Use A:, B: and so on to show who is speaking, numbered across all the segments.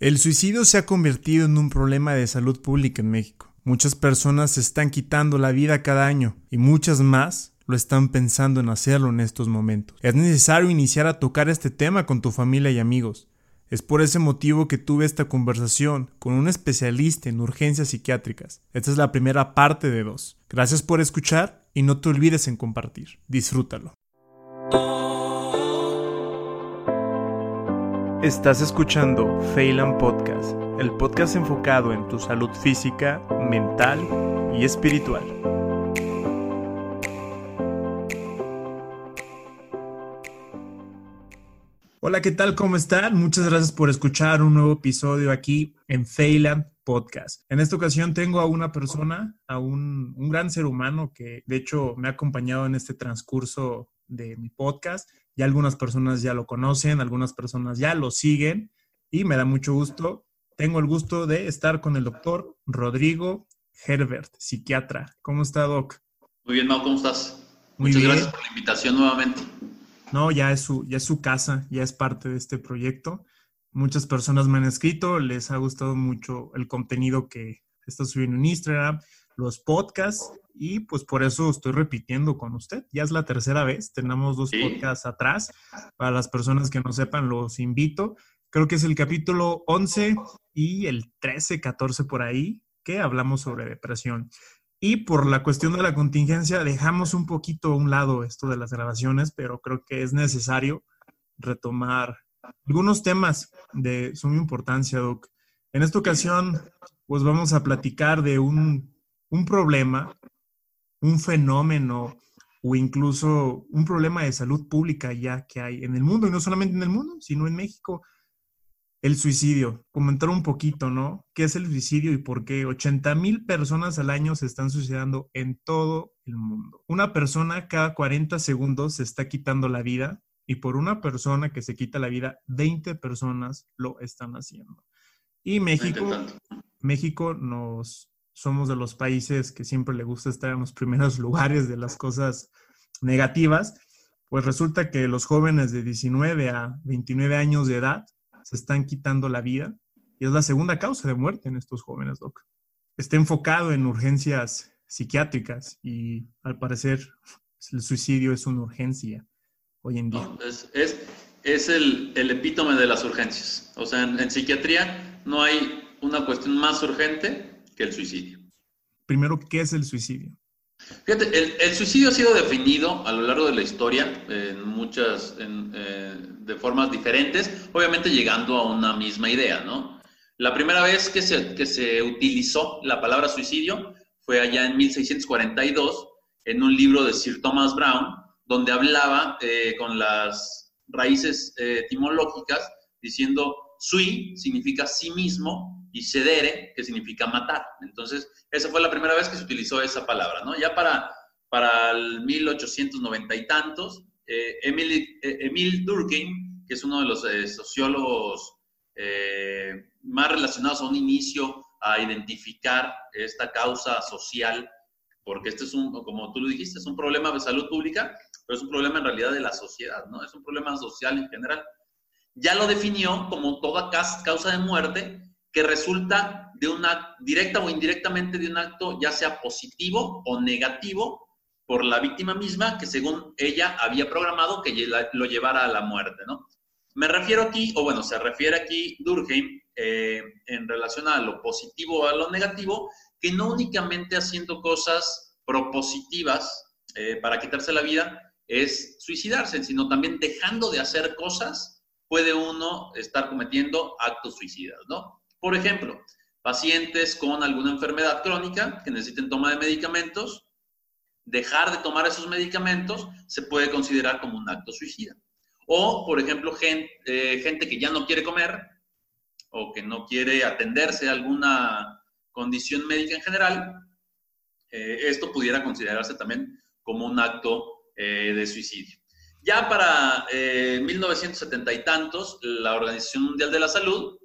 A: El suicidio se ha convertido en un problema de salud pública en México. Muchas personas se están quitando la vida cada año y muchas más lo están pensando en hacerlo en estos momentos. Es necesario iniciar a tocar este tema con tu familia y amigos. Es por ese motivo que tuve esta conversación con un especialista en urgencias psiquiátricas. Esta es la primera parte de dos. Gracias por escuchar y no te olvides en compartir. Disfrútalo. Estás escuchando Phelan Podcast, el podcast enfocado en tu salud física, mental y espiritual. Hola, ¿qué tal? ¿Cómo están? Muchas gracias por escuchar un nuevo episodio aquí en Phelan Podcast. En esta ocasión tengo a una persona, a un, un gran ser humano que de hecho me ha acompañado en este transcurso de mi podcast ya algunas personas ya lo conocen, algunas personas ya lo siguen y me da mucho gusto. Tengo el gusto de estar con el doctor Rodrigo Herbert, psiquiatra. ¿Cómo está, Doc?
B: Muy bien, Mau, ¿cómo estás? Muchas gracias por la invitación nuevamente.
A: No, ya es, su, ya es su casa, ya es parte de este proyecto. Muchas personas me han escrito, les ha gustado mucho el contenido que está subiendo en Instagram, los podcasts y pues por eso estoy repitiendo con usted. Ya es la tercera vez, tenemos dos podcasts atrás. Para las personas que no sepan, los invito. Creo que es el capítulo 11 y el 13, 14 por ahí, que hablamos sobre depresión. Y por la cuestión de la contingencia, dejamos un poquito a un lado esto de las grabaciones, pero creo que es necesario retomar algunos temas de suma importancia, Doc. En esta ocasión, pues vamos a platicar de un, un problema un fenómeno o incluso un problema de salud pública ya que hay en el mundo, y no solamente en el mundo, sino en México. El suicidio. Comentar un poquito, ¿no? ¿Qué es el suicidio y por qué? 80 mil personas al año se están suicidando en todo el mundo. Una persona cada 40 segundos se está quitando la vida y por una persona que se quita la vida, 20 personas lo están haciendo. Y México, México nos, somos de los países que siempre le gusta estar en los primeros lugares de las cosas negativas, pues resulta que los jóvenes de 19 a 29 años de edad se están quitando la vida y es la segunda causa de muerte en estos jóvenes, Doc. Está enfocado en urgencias psiquiátricas y al parecer el suicidio es una urgencia hoy en día.
B: es, el, epítome de las urgencias. O sea, en psiquiatría no hay una cuestión más urgente que el suicidio.
A: Primero, ¿qué es el suicidio?
B: Fíjate, el, suicidio ha sido definido a lo largo de la historia en muchas, eh, de formas diferentes, obviamente llegando a una misma idea, ¿no? La primera vez que se, que se utilizó la palabra suicidio fue allá en 1642 en un libro de Sir Thomas Brown, donde hablaba eh, con las raíces eh, etimológicas diciendo sui significa sí mismo y cedere, que significa matar. Entonces, esa fue la primera vez que se utilizó esa palabra, ¿no? Ya para, para el 1890 y tantos, eh, Emil, eh, Durkheim, que es uno de los eh, sociólogos más relacionados a un inicio a identificar esta causa social, porque este es un, como tú lo dijiste, es un problema de salud pública, pero es un problema en realidad de la sociedad, ¿no? Es un problema social en general. Ya lo definió como toda causa de muerte que resulta de una, directa o indirectamente de un acto ya sea positivo o negativo por la víctima misma que según ella había programado que lo llevara a la muerte, ¿no? Me refiero aquí, o bueno, se refiere aquí Durkheim eh, en relación a lo positivo o a lo negativo, que no únicamente haciendo cosas propositivas eh, para quitarse la vida es suicidarse, sino también dejando de hacer cosas puede uno estar cometiendo actos suicidas, ¿no? Por ejemplo, pacientes con alguna enfermedad crónica que necesiten toma de medicamentos, dejar de tomar esos medicamentos se puede considerar como un acto suicida. O, por ejemplo, eh, gente, que ya no quiere comer o que no quiere atenderse a alguna condición médica en general, eh, esto pudiera considerarse también como un acto eh, de suicidio. Ya para 1970 y tantos, la Organización Mundial de la Salud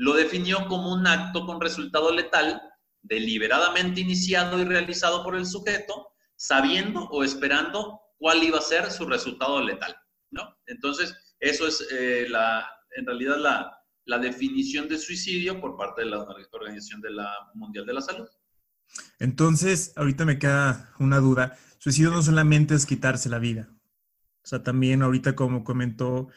B: lo definió como un acto con resultado letal deliberadamente iniciado y realizado por el sujeto, sabiendo o esperando cuál iba a ser su resultado letal, ¿no? Entonces, eso es eh, la, en realidad la, la definición de suicidio por parte de la Organización de la Mundial de la Salud.
A: Entonces, ahorita me queda una duda. Suicidio no solamente es quitarse la vida. O sea, también ahorita como comentó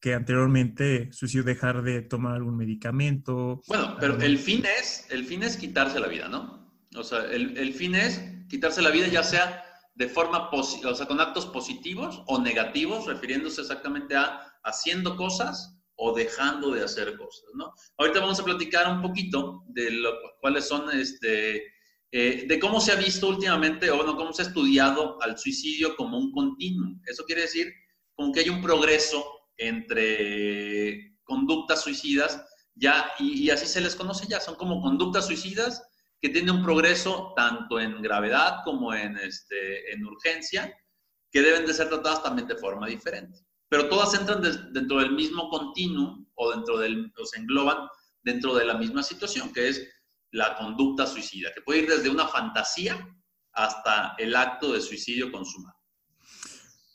A: que anteriormente suicidio dejar de tomar algún medicamento.
B: Bueno, pero el fin es, el fin es quitarse la vida, ¿no? O sea, el, el fin es quitarse la vida ya sea de forma, o sea, con actos positivos o negativos, refiriéndose exactamente a haciendo cosas o dejando de hacer cosas, ¿no? Ahorita vamos a platicar un poquito de lo, cuáles son, este, eh, de cómo se ha visto últimamente, o bueno, cómo se ha estudiado al suicidio como un continuo. Eso quiere decir como que hay un progreso entre conductas suicidas, ya, y, así se les conoce ya, son como conductas suicidas que tiene un progreso tanto en gravedad como en, este, en urgencia, que deben de ser tratadas también de forma diferente. Pero todas entran dentro del mismo continuum o dentro del, o se engloban dentro de la misma situación, que es la conducta suicida, que puede ir desde una fantasía hasta el acto de suicidio consumado.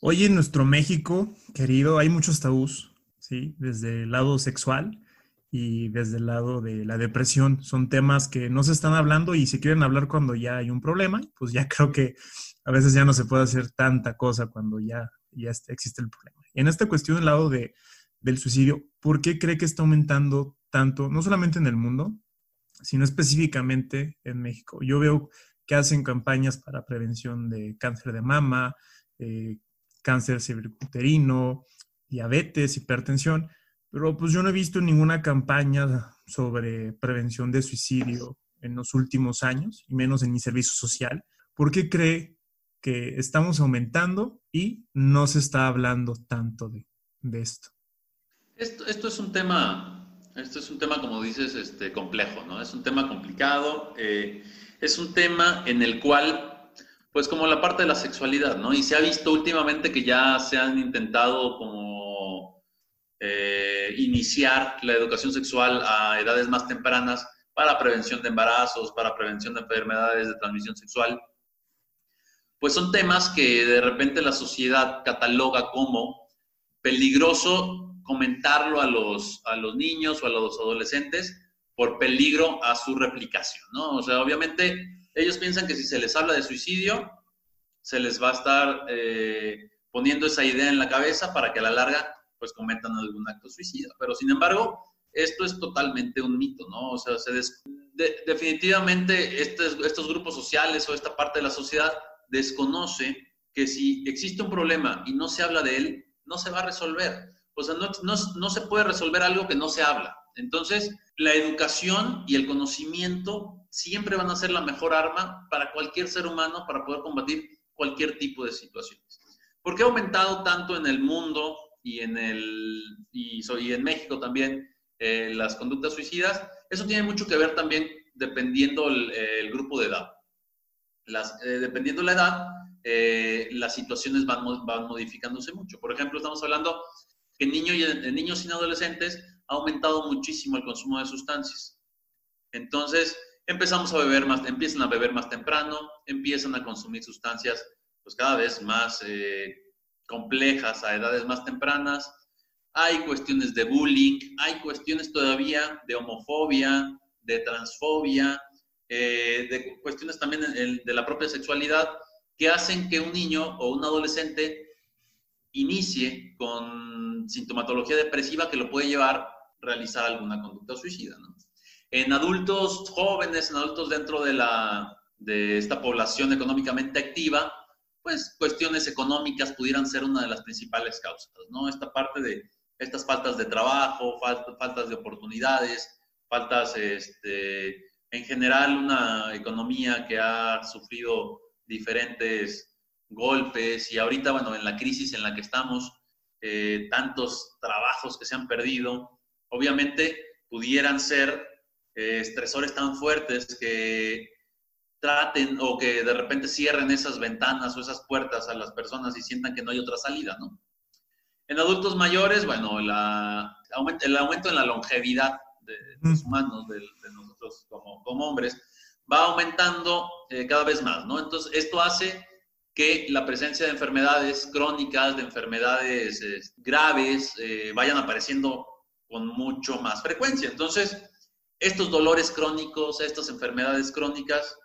A: Hoy en nuestro México, querido, hay muchos tabús, ¿sí? Desde el lado sexual, y desde el lado de la depresión. Son temas que no se están hablando y se quieren hablar cuando ya hay un problema, pues ya creo que a veces ya no se puede hacer tanta cosa cuando ya, ya existe el problema. En esta cuestión del lado de, del suicidio, ¿por qué cree que está aumentando tanto, no solamente en el mundo, sino específicamente en México? Yo veo que hacen campañas para prevención de cáncer de mama, eh, cáncer cervicuterino, diabetes, hipertensión, pero pues yo no he visto ninguna campaña sobre prevención de suicidio en los últimos años, y menos en mi servicio social. ¿Por qué cree que estamos aumentando y no se está hablando tanto de, esto?
B: esto? Es un tema, esto es un tema, como dices, este, complejo, ¿no? Es un tema complicado, eh, es un tema en el cual, pues como la parte de la sexualidad, ¿no? Y se ha visto últimamente que ya se han intentado como eh, iniciar la educación sexual a edades más tempranas para prevención de embarazos, para prevención de enfermedades de transmisión sexual, pues son temas que de repente la sociedad cataloga como peligroso comentarlo a los, a los niños o a los adolescentes por peligro a su replicación, ¿no? O sea, obviamente ellos piensan que si se les habla de suicidio, se les va a estar eh, poniendo esa idea en la cabeza para que a la larga pues cometan algún acto suicida. Pero sin embargo, esto es totalmente un mito, ¿no? O sea, se definitivamente estos, grupos sociales o esta parte de la sociedad desconoce que si existe un problema y no se habla de él, no se va a resolver. O sea, no se puede resolver algo que no se habla. Entonces, la educación y el conocimiento siempre van a ser la mejor arma para cualquier ser humano para poder combatir cualquier tipo de situaciones. ¿Por qué ha aumentado tanto en el mundo y en, el, y, y en México también eh, las conductas suicidas. Eso tiene mucho que ver también dependiendo el, grupo de edad. Las, eh, dependiendo la edad, eh, las situaciones van, van modificándose mucho. Por ejemplo, estamos hablando que en, y en niños y adolescentes ha aumentado muchísimo el consumo de sustancias. Entonces, empezamos a beber más, empiezan a beber más temprano, empiezan a consumir sustancias pues cada vez más complejas a edades más tempranas, hay cuestiones de bullying, hay cuestiones todavía de homofobia, de transfobia, eh, de cuestiones también de la propia sexualidad que hacen que un niño o un adolescente inicie con sintomatología depresiva que lo puede llevar a realizar alguna conducta suicida. En adultos jóvenes, en adultos dentro de, la, de esta población económicamente activa, pues cuestiones económicas pudieran ser una de las principales causas, ¿no? Esta parte de estas faltas de trabajo, faltas de oportunidades, faltas, este, en general, una economía que ha sufrido diferentes golpes y ahorita, bueno, en la crisis en la que estamos, eh, tantos trabajos que se han perdido, obviamente pudieran ser eh, estresores tan fuertes que traten o que de repente cierren esas ventanas o esas puertas a las personas y sientan que no hay otra salida, ¿no? En adultos mayores, bueno, la, el aumento en la longevidad de los humanos, de, nosotros como, como, hombres, va aumentando eh, cada vez más, ¿no? Entonces, esto hace que la presencia de enfermedades crónicas, de enfermedades graves, eh, vayan apareciendo con mucho más frecuencia. Entonces, estos dolores crónicos, estas enfermedades crónicas,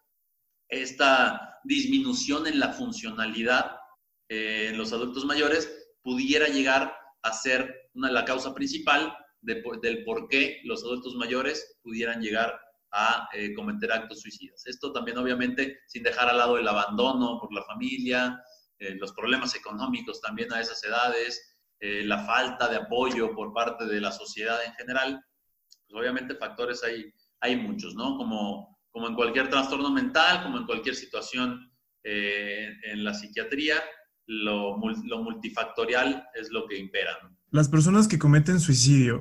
B: esta disminución en la funcionalidad eh, en los adultos mayores pudiera llegar a ser la causa principal del por qué los adultos mayores pudieran llegar a eh, cometer actos suicidas. Esto también obviamente sin dejar al lado el abandono por la familia, eh, los problemas económicos también a esas edades, la falta de apoyo por parte de la sociedad en general, pues obviamente factores hay, hay muchos, ¿no? Como, como en cualquier trastorno mental, como en cualquier situación en la psiquiatría, lo, multifactorial es lo que impera.
A: ¿Las personas que cometen suicidio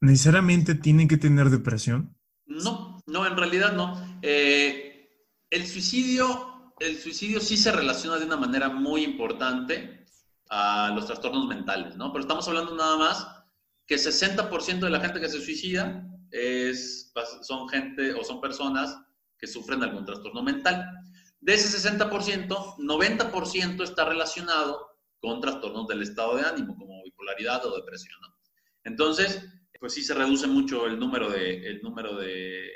A: necesariamente tienen que tener depresión?
B: No, no, en realidad no. Eh, el, suicidio, el suicidio sí se relaciona de una manera muy importante a los trastornos mentales, ¿no? Pero estamos hablando nada más que 60% de la gente que se suicida es, son gente o son personas que sufren algún trastorno mental. De ese 60%, 90% está relacionado con trastornos del estado de ánimo, como bipolaridad o depresión. Entonces, pues sí se reduce mucho el número, de, el número de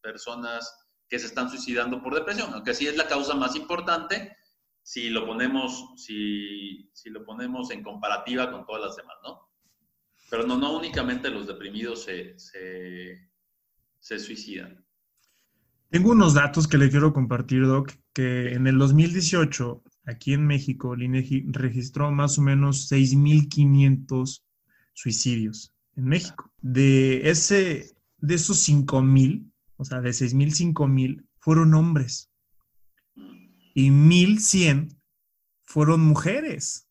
B: personas que se están suicidando por depresión, aunque sí es la causa más importante si lo ponemos, si, si lo ponemos en comparativa con todas las demás, ¿no? Pero no, no únicamente los deprimidos se, se, se suicidan.
A: Tengo unos datos que le quiero compartir, Doc, que en el 2018, aquí en México, el INEGI registró más o menos 6.500 suicidios en México. De, ese, de esos 5.000, o sea, de 6.000, 5.000, fueron hombres. Y 1.100 fueron mujeres.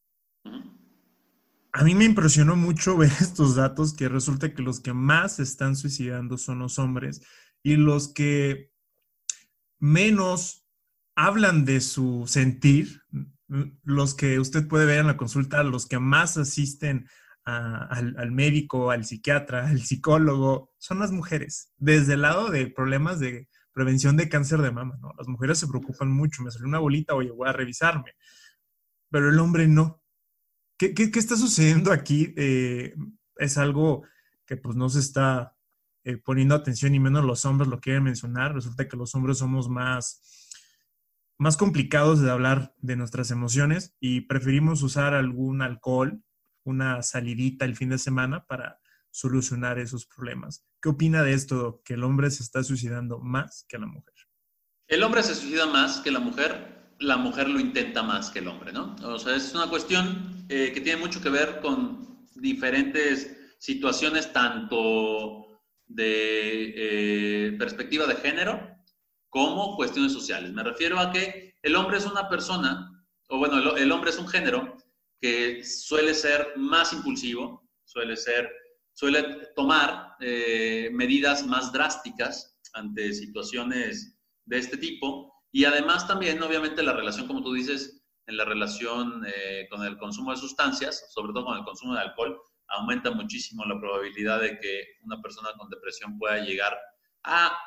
A: A mí me impresionó mucho ver estos datos que resulta que los que más se están suicidando son los hombres y los que menos hablan de su sentir, los que usted puede ver en la consulta, los que más asisten al, médico, al psiquiatra, al psicólogo, son las mujeres, desde el lado de problemas de prevención de cáncer de mama. Las mujeres se preocupan mucho, me salió una bolita, oye, voy a revisarme, pero el hombre no. ¿Qué, está sucediendo aquí? Eh, es algo que pues no se está eh, poniendo atención y menos los hombres lo quieren mencionar. Resulta que los hombres somos más más complicados de hablar de nuestras emociones y preferimos usar algún alcohol, una salidita el fin de semana para solucionar esos problemas. ¿Qué opina de esto, que el hombre se está suicidando más que la mujer?
B: El hombre se suicida más que la mujer, la mujer lo intenta más que el hombre, ¿no? O sea, es una cuestión eh, que tiene mucho que ver con diferentes situaciones, tanto de eh, perspectiva de género, como cuestiones sociales. Me refiero a que el hombre es una persona, o bueno, el, hombre es un género que suele ser más impulsivo, suele ser, suele tomar eh, medidas más drásticas ante situaciones de este tipo. Y además también, obviamente, la relación, como tú dices, en la relación eh, con el consumo de sustancias, sobre todo con el consumo de alcohol, aumenta muchísimo la probabilidad de que una persona con depresión pueda llegar a,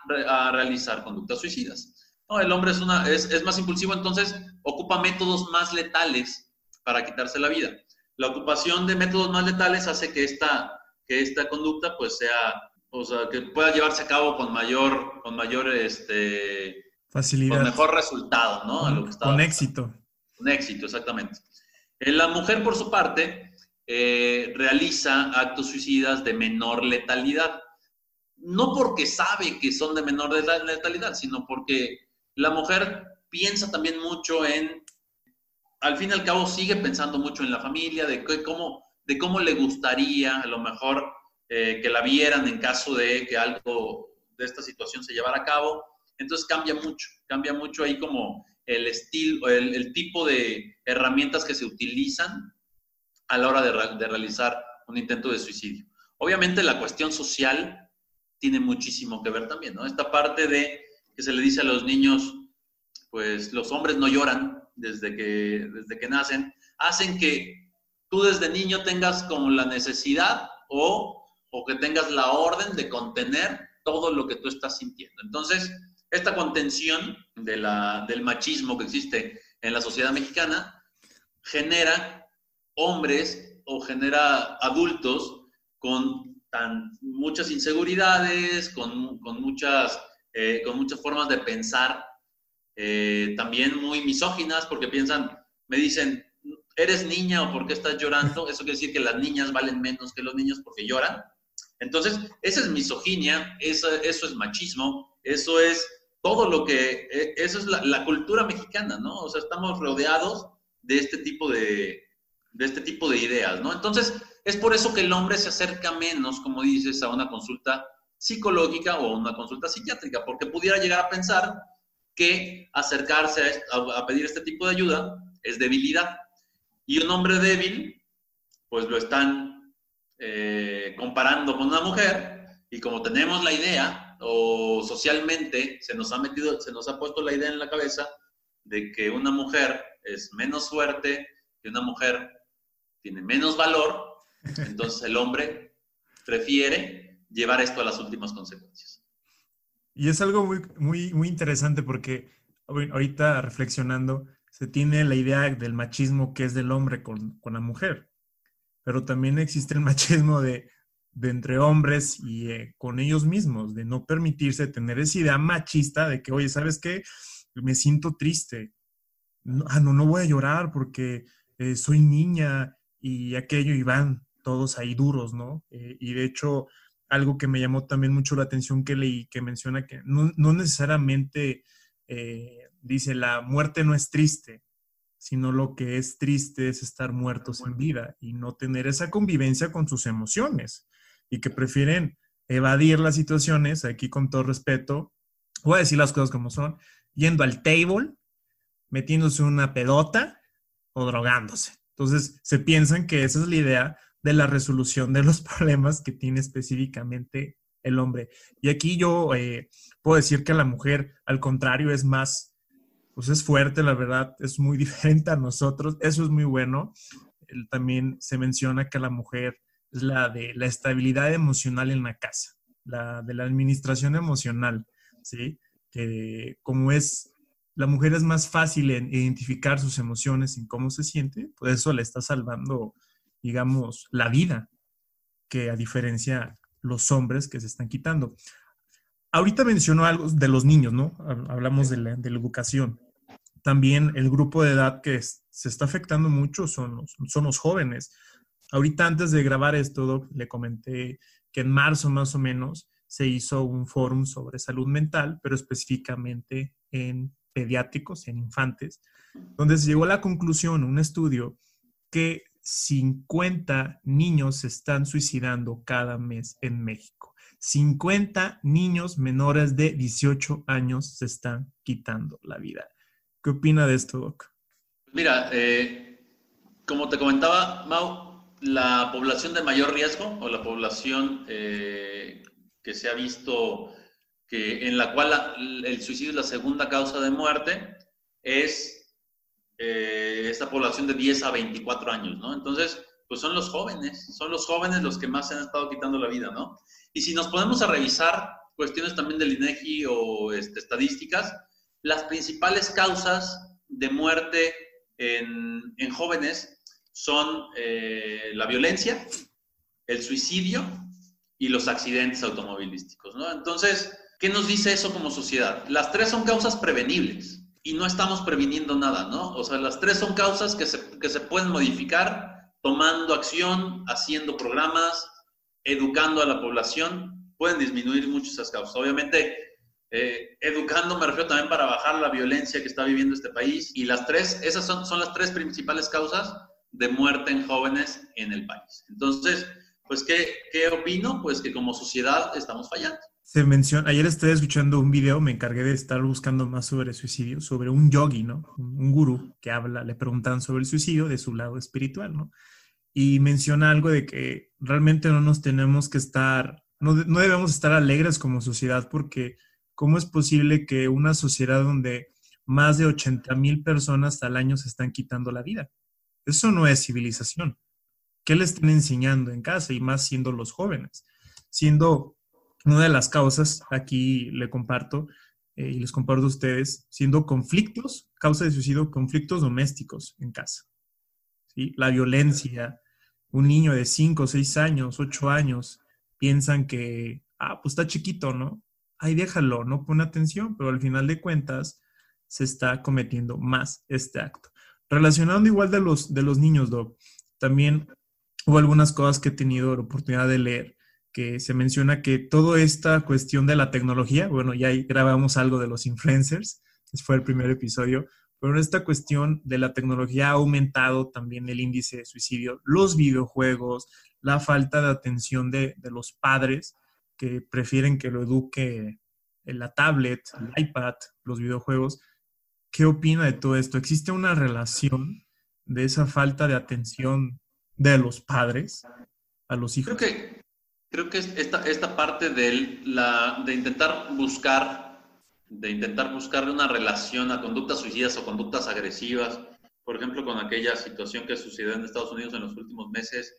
B: realizar conductas suicidas. No, el hombre es, una, es, es, más impulsivo, entonces ocupa métodos más letales para quitarse la vida. La ocupación de métodos más letales hace que esta, que esta conducta pues sea, o sea, que pueda llevarse a cabo con mayor, con mayor, este,
A: facilidad.
B: Con mejor resultado, ¿no?
A: Con, con éxito.
B: Con éxito, exactamente. Eh, la mujer, por su parte, eh, realiza actos suicidas de menor letalidad no porque sabe que son de menor letalidad, sino porque la mujer piensa también mucho en, al fin y al cabo sigue pensando mucho en la familia, de cómo, de cómo le gustaría a lo mejor eh, que la vieran en caso de que algo de esta situación se llevara a cabo. Entonces cambia mucho, cambia mucho ahí como el estilo, el, el tipo de herramientas que se utilizan a la hora de, de realizar un intento de suicidio. Obviamente la cuestión social tiene muchísimo que ver también, ¿no? Esta parte de que se le dice a los niños, pues los hombres no lloran desde que, desde que nacen, hacen que tú desde niño tengas como la necesidad o, o que tengas la orden de contener todo lo que tú estás sintiendo. Entonces, esta contención del machismo que existe en la sociedad mexicana genera hombres o genera adultos con tan muchas inseguridades, con, muchas, eh, con muchas formas de pensar, eh, también muy misóginas, porque piensan, me dicen, eres niña o por qué estás llorando, eso quiere decir que las niñas valen menos que los niños porque lloran. Entonces, esa es misoginia, eso es machismo, eso es todo lo que, e, eso es la, cultura mexicana, ¿no? O sea, estamos rodeados de este tipo de, de este tipo de ideas, ¿no? Entonces, es por eso que el hombre se acerca menos, como dices, a una consulta psicológica o a una consulta psiquiátrica, porque pudiera llegar a pensar que acercarse a, a pedir este tipo de ayuda es debilidad. Y un hombre débil, pues lo están eh, comparando con una mujer, y como tenemos la idea, o socialmente se nos ha metido, se nos ha puesto la idea en la cabeza de que una mujer es menos fuerte, que una mujer tiene menos valor, entonces el hombre prefiere llevar esto a las últimas consecuencias.
A: Y es algo muy, muy, muy interesante porque ahorita reflexionando, se tiene la idea del machismo que es del hombre con, con la mujer, pero también existe el machismo de, de entre hombres y eh, con ellos mismos, de no permitirse tener esa idea machista de que, oye, ¿sabes qué? Me siento triste. No, ah, no, no voy a llorar porque eh, soy niña y aquello y van todos ahí duros, ¿no? Eh, y de hecho, algo que me llamó también mucho la atención que leí, que menciona que no, no necesariamente dice la muerte no es triste, sino lo que es triste es estar muertos en vida y no tener esa convivencia con sus emociones y que prefieren evadir las situaciones, aquí con todo respeto, voy a decir las cosas como son, yendo al table, metiéndose una pedota o drogándose. Entonces, se piensan que esa es la idea de la resolución de los problemas que tiene específicamente el hombre. Y aquí yo eh, puedo decir que la mujer, al contrario, es más, pues es fuerte, la verdad, es muy diferente a nosotros. Eso es muy bueno. también se menciona que la mujer es la de la estabilidad emocional en la casa, la de la administración emocional, ¿sí? Que como es la mujer es más fácil en identificar sus emociones, y cómo se siente, pues eso le está salvando, digamos, la vida, que a diferencia los hombres que se están quitando. Ahorita mencionó algo de los niños, ¿no? Hablamos de la, educación. También el grupo de edad que se está afectando mucho son los, son los jóvenes. Ahorita antes de grabar esto, le comenté que en marzo más o menos se hizo un fórum sobre salud mental, pero específicamente en pediátricos, en infantes, donde se llegó a la conclusión, un estudio, que 50 niños se están suicidando cada mes en México. 50 niños menores de 18 años se están quitando la vida. ¿Qué opina de esto, Doc?
B: Mira, eh, como te comentaba, Mau, la población de mayor riesgo o la población eh, que se ha visto que, en la cual el suicidio es la segunda causa de muerte, es eh, esta población de 10 a 24 años, ¿no? Entonces, pues son los jóvenes, son los jóvenes los que más se han estado quitando la vida, ¿no? Y si nos ponemos a revisar cuestiones también del INEGI o este, estadísticas, las principales causas de muerte en jóvenes son eh, la violencia, el suicidio y los accidentes automovilísticos, ¿no? Entonces, ¿Qué nos dice eso como sociedad? Las tres son causas prevenibles y no estamos previniendo nada, ¿no? O sea, las tres son causas que se, que se pueden modificar tomando acción, haciendo programas, educando a la población, pueden disminuir mucho esas causas. Obviamente, eh, educando me refiero también para bajar la violencia que está viviendo este país y las tres, esas son, son las tres principales causas de muerte en jóvenes en el país. Entonces, pues, ¿qué, ¿qué opino? Pues que como sociedad estamos fallando
A: se menciona, ayer estoy escuchando un video, me encargué de estar buscando más sobre suicidio, sobre un yogi, ¿no? Un gurú que habla, le preguntan sobre el suicidio de su lado espiritual, ¿no? Y menciona algo de que realmente no nos tenemos que estar, no, no debemos estar alegres como sociedad porque ¿cómo es posible que una sociedad donde más de 80 mil personas al año se están quitando la vida? Eso no es civilización. ¿Qué le están enseñando en casa? Y más siendo los jóvenes, siendo una de las causas, aquí le comparto eh, y les comparto a ustedes, siendo conflictos, causa de suicidio, conflictos domésticos en casa. ¿sí? La violencia, un niño de 5, 6 años, 8 años, piensan que, ah, pues está chiquito, ¿no? Ahí déjalo, no pone atención, pero al final de cuentas se está cometiendo más este acto. Relacionando igual de los, de los niños, también hubo algunas cosas que he tenido la oportunidad de leer, que se menciona que toda esta cuestión de la tecnología, bueno, ya grabamos algo de los influencers, ese fue el primer episodio, pero esta cuestión de la tecnología ha aumentado también el índice de suicidio, los videojuegos, la falta de atención de, de los padres que prefieren que lo eduque en la tablet, el iPad, los videojuegos. ¿Qué opina de todo esto? ¿Existe una relación de esa falta de atención de los padres a los hijos?
B: Creo que, creo que esta, esta parte de, la, de intentar buscar de intentar buscarle una relación a conductas suicidas o conductas agresivas, por ejemplo, con aquella situación que sucedió en Estados Unidos en los últimos meses,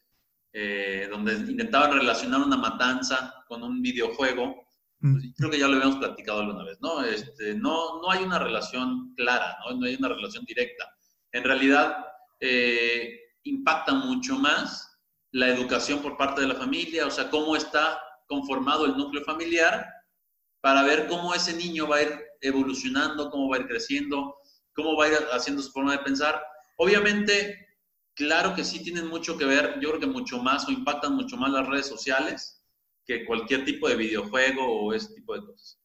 B: eh, donde intentaban relacionar una matanza con un videojuego. Pues, creo que ya lo habíamos platicado alguna vez, ¿no? Este, no, no hay una relación clara, ¿no? no hay una relación directa. En realidad, eh, impacta mucho más la educación por parte de la familia, o sea, cómo está conformado el núcleo familiar para ver cómo ese niño va a ir evolucionando, cómo va a ir creciendo, cómo va a ir haciendo su forma de pensar. Obviamente, claro que sí tienen mucho que ver, yo creo que mucho más o impactan mucho más las redes sociales que cualquier tipo de videojuego o ese tipo de cosas.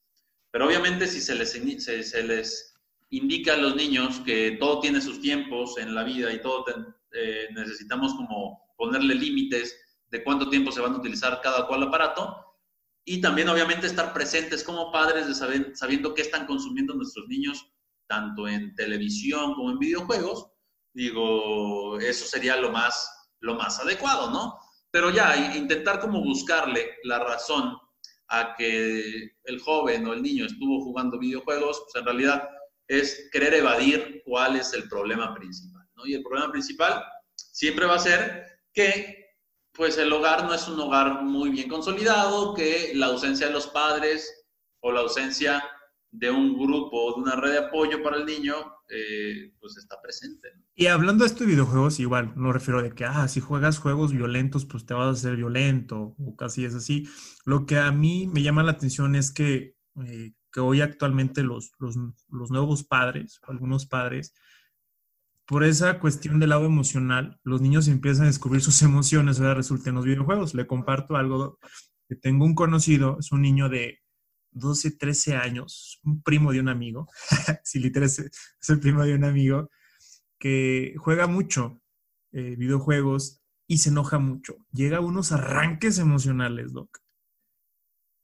B: Pero obviamente si se les, se, les indica a los niños que todo tiene sus tiempos en la vida y todo eh, necesitamos como ponerle límites de cuánto tiempo se van a utilizar cada cual aparato, y también obviamente estar presentes como padres de saber, sabiendo qué están consumiendo nuestros niños, tanto en televisión como en videojuegos, digo, eso sería lo más, lo más adecuado, ¿no? Pero ya, intentar como buscarle la razón a que el joven o el niño estuvo jugando videojuegos, pues en realidad es querer evadir cuál es el problema principal, ¿no? Y el problema principal siempre va a ser que pues el hogar no es un hogar muy bien consolidado, que la ausencia de los padres o la ausencia de un grupo, de una red de apoyo para el niño, eh, pues está presente.
A: Y hablando de estos videojuegos, igual, no refiero de que, ah, si juegas juegos violentos, pues te vas a hacer violento, o casi es así. Lo que a mí me llama la atención es que, eh, que hoy actualmente los, los, los nuevos padres, algunos padres, por esa cuestión del lado emocional, los niños empiezan a descubrir sus emociones, ahora resulta en los videojuegos. Le comparto algo que tengo un conocido, es un niño de 12, 13 años, un primo de un amigo, si literal es, el primo de un amigo, que juega mucho eh, videojuegos y se enoja mucho. Llega a unos arranques emocionales, Doc,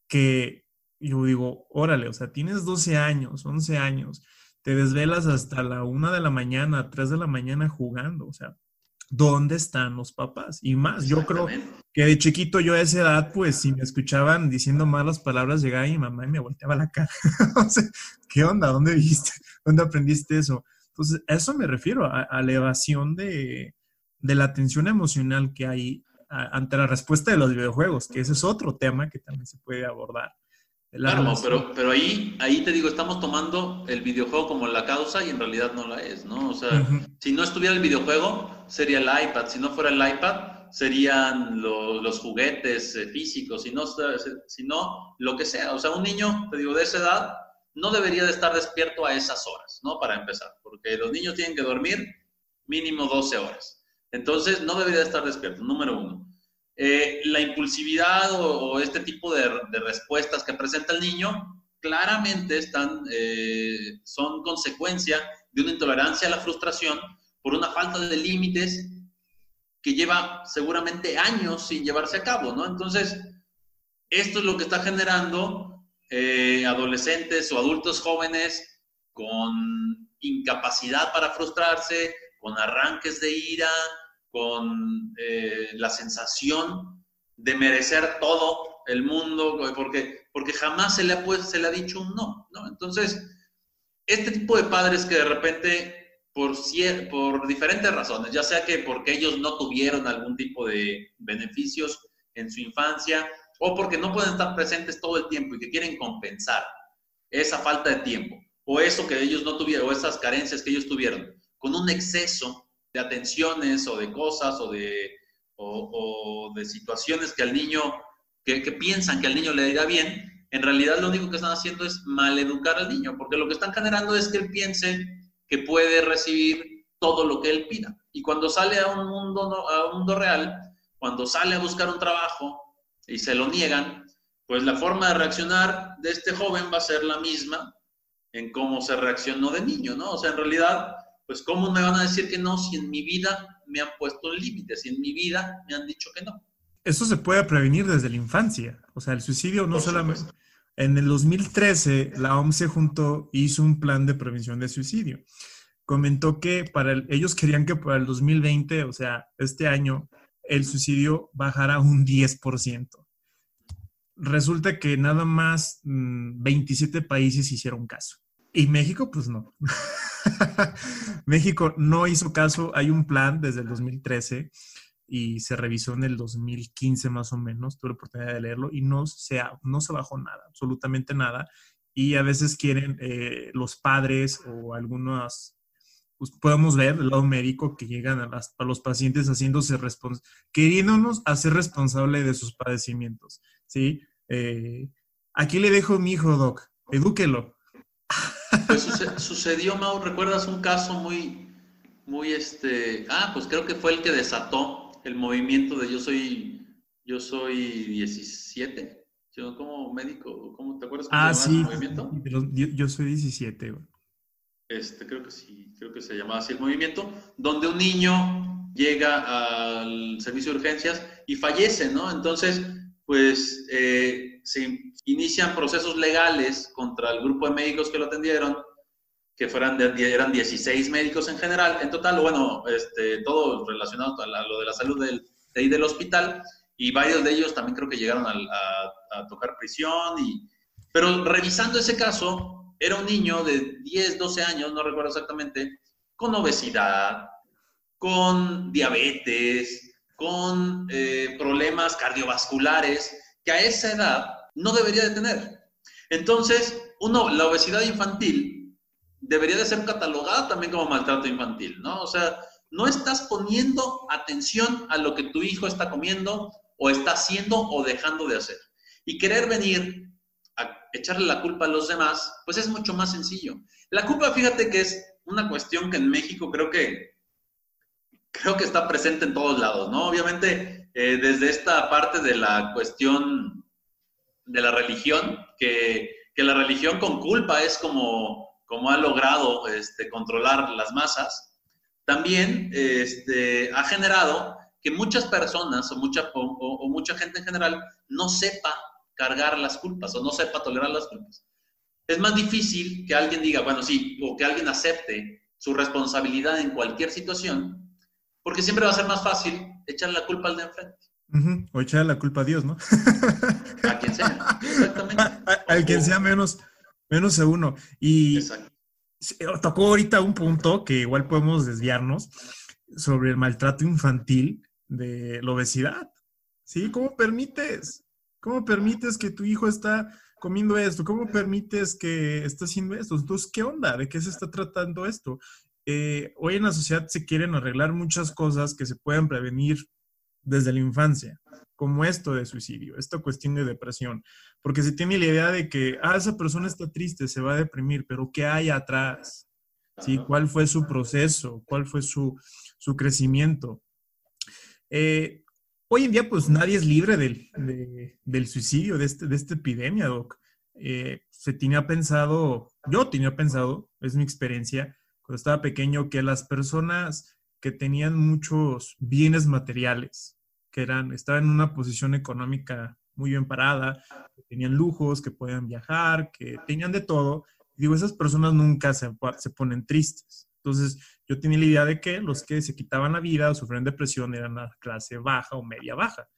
A: que yo digo, órale, o sea, tienes 12 años, 11 años, te desvelas hasta la una de la mañana, tres de la mañana jugando, o sea, ¿dónde están los papás? Y más, yo creo que de chiquito yo a esa edad, pues si me escuchaban diciendo malas palabras, llegaba mi mamá y me volteaba la cara. ¿qué onda? ¿Dónde viste? ¿Dónde aprendiste eso? Entonces, a eso me refiero, a, a la evasión de, de, la atención emocional que hay ante la respuesta de los videojuegos, que ese es otro tema que también se puede abordar.
B: Claro, pero, pero ahí, ahí te digo, estamos tomando el videojuego como la causa y en realidad no la es, ¿no? O sea, si no estuviera el videojuego, sería el iPad. Si no fuera el iPad, serían los juguetes eh, físicos. Si no, si no, lo que sea. O sea, un niño, te digo, de esa edad, no debería de estar despierto a esas horas, ¿no? Para empezar, porque los niños tienen que dormir mínimo 12 horas. Entonces, no debería de estar despierto, número uno. Eh, la impulsividad o, este tipo de, respuestas que presenta el niño claramente están, eh, son consecuencia de una intolerancia a la frustración por una falta de límites que lleva seguramente años sin llevarse a cabo, ¿no? Entonces, esto es lo que está generando eh, adolescentes o adultos jóvenes con incapacidad para frustrarse, con arranques de ira, con eh, la sensación de merecer todo el mundo, porque, porque jamás se le, ha, pues, se le ha dicho un no, ¿no? Entonces, este tipo de padres que de repente, por, por diferentes razones, ya sea que porque ellos no tuvieron algún tipo de beneficios en su infancia, o porque no pueden estar presentes todo el tiempo y que quieren compensar esa falta de tiempo, o eso que ellos no tuvieron, o esas carencias que ellos tuvieron, con un exceso de atenciones o de cosas o de, o, de situaciones que al niño que, piensan que al niño le irá bien, en realidad lo único que están haciendo es maleducar al niño, porque lo que están generando es que él piense que puede recibir todo lo que él pida. Y cuando sale a un mundo, a un mundo real, cuando sale a buscar un trabajo y se lo niegan, pues la forma de reaccionar de este joven va a ser la misma en cómo se reaccionó de niño, ¿no? O sea, en realidad, pues ¿cómo me van a decir que no si en mi vida me han puesto límites, si en mi vida me han dicho que no?
A: Eso se puede prevenir desde la infancia. O sea, el suicidio no solamente... En el 2013, la OMS se juntó e hizo un plan de prevención de suicidio. Comentó que para ellos querían que para el 2020, o sea, este año, el suicidio bajara un 10%. Resulta que nada más 27 mm, países hicieron caso. Y México, pues no. México no hizo caso. Hay un plan desde el 2013 y se revisó en el 2015 más o menos, tuve la oportunidad de leerlo y no se, no se bajó nada, absolutamente nada. Y a veces quieren eh, los padres o algunos, pues podemos ver del lado médico que llegan a, a los pacientes haciéndose responsables, queriéndonos hacer responsable de sus padecimientos, ¿sí? Eh, aquí le dejo a mi hijo, Doc, edúquelo.
B: Sucedió, Mau, ¿recuerdas un caso muy, muy este, ah, pues creo que fue el que desató el movimiento de yo soy, yo soy 17. Yo como médico, ¿cómo te acuerdas
A: cómo ah, se sí, movimiento? Yo, yo, soy 17.
B: Este, creo que sí, creo que se llamaba así el movimiento, donde un niño llega al servicio de urgencias y fallece, ¿no? Entonces, pues eh, se inician procesos legales contra el grupo de médicos que lo atendieron, que fueran de, eran 16 médicos en general, en total, bueno, este, todo relacionado a, lo de la salud del, de del hospital, y varios de ellos también creo que llegaron a, tocar prisión, y, pero revisando ese caso, era un niño de 10, 12 años, no recuerdo exactamente, con obesidad, con diabetes, con eh, problemas cardiovasculares, que a esa edad no debería de tener. Entonces, uno, la obesidad infantil debería de ser catalogada también como maltrato infantil, ¿no? O sea, no estás poniendo atención a lo que tu hijo está comiendo o está haciendo o dejando de hacer. Y querer venir a echarle la culpa a los demás, pues es mucho más sencillo. La culpa, fíjate que es una cuestión que en México creo que creo que está presente en todos lados, ¿no? Obviamente, eh, desde esta parte de la cuestión de la religión, que, que la religión con culpa es como como ha logrado este, controlar las masas, también este, ha generado que muchas personas o mucha, o, mucha gente en general no sepa cargar las culpas o no sepa tolerar las culpas. Es más difícil que alguien diga, bueno, sí, o que alguien acepte su responsabilidad en cualquier situación, porque siempre va a ser más fácil echar la culpa al de enfrente.
A: O echar la culpa a Dios, ¿no?
B: a quien sea, exactamente.
A: al quien sea menos, Menos de uno. Y tocó ahorita un punto que igual podemos desviarnos sobre el maltrato infantil de la obesidad. ¿Sí? ¿Cómo permites? ¿Cómo permites que tu hijo está comiendo esto? ¿Cómo permites que está haciendo esto? Entonces, ¿qué onda? ¿De qué se está tratando esto? Eh, hoy en la sociedad se quieren arreglar muchas cosas que se pueden prevenir desde la infancia como esto de suicidio, esta cuestión de depresión, porque se tiene la idea de que, ah, esa persona está triste, se va a deprimir, pero ¿qué hay atrás? ¿Sí? ¿Cuál fue su proceso? ¿Cuál fue su, crecimiento? Eh, hoy en día, pues nadie es libre del, del suicidio, de, este, de esta epidemia, Doc. Eh, se tenía pensado, yo tenía pensado, es mi experiencia, cuando estaba pequeño, que las personas que tenían muchos bienes materiales, que eran, estaban en una posición económica muy bien parada, que tenían lujos, que podían viajar, que tenían de todo. Digo, esas personas nunca se, se ponen tristes. Entonces, yo tenía la idea de que los que se quitaban la vida o sufrían depresión eran la clase baja o media baja.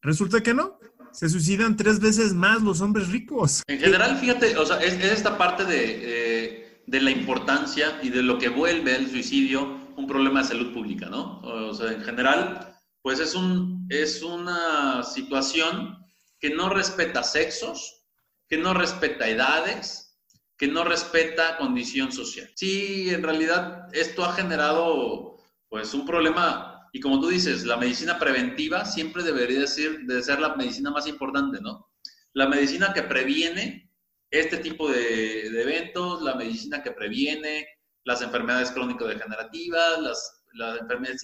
A: Resulta que no, se suicidan tres veces más los hombres ricos.
B: En general, fíjate, o sea, es, esta parte de, eh, de, la importancia y de lo que vuelve el suicidio un problema de salud pública, ¿no? O sea, en general, pues es, un, es una situación que no respeta sexos, que no respeta edades, que no respeta condición social. Sí, en realidad esto ha generado pues un problema y como tú dices, la medicina preventiva siempre debería ser, de ser la medicina más importante, ¿no? La medicina que previene este tipo de, eventos, la medicina que previene las enfermedades crónico-degenerativas, las, la enfermedades,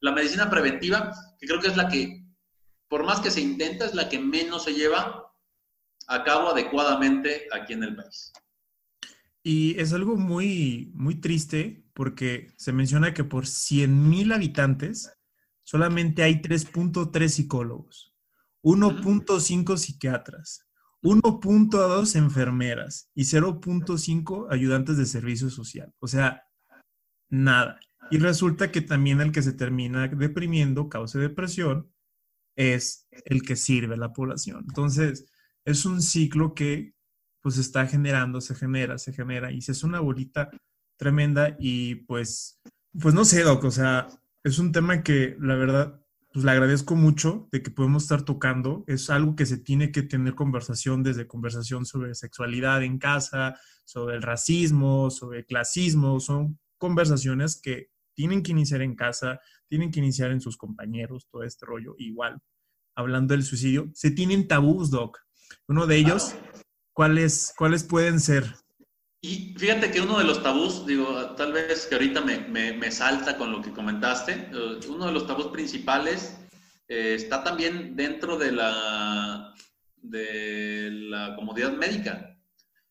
B: la medicina preventiva, que creo que es la que, por más que se intenta, es la que menos se lleva a cabo adecuadamente aquí en el país.
A: Y es algo muy, muy triste porque se menciona que por 100.000 habitantes solamente hay 3.3 psicólogos, 1.5 psiquiatras, 1.2 enfermeras y 0.5 ayudantes de servicio social. O sea, nada. Y resulta que también el que se termina deprimiendo, causa depresión, es el que sirve a la población. Entonces, es un ciclo que pues está generando, se genera, se genera y se hace una bolita tremenda y pues, pues no sé, Doc, o sea, es un tema que la verdad, pues le agradezco mucho de que podemos estar tocando. Es algo que se tiene que tener conversación desde conversación sobre sexualidad en casa, sobre el racismo, sobre clasismo. Son conversaciones que tienen que iniciar en casa, tienen que iniciar en sus compañeros, todo este rollo. Igual, hablando del suicidio, se tienen tabús, Doc. Uno de ellos, ¿cuáles, ¿cuáles pueden ser?
B: Y fíjate que uno de los tabús, digo, tal vez que ahorita me, me, salta con lo que comentaste, eh, uno de los tabús principales eh, está también dentro de la, de la comodidad médica.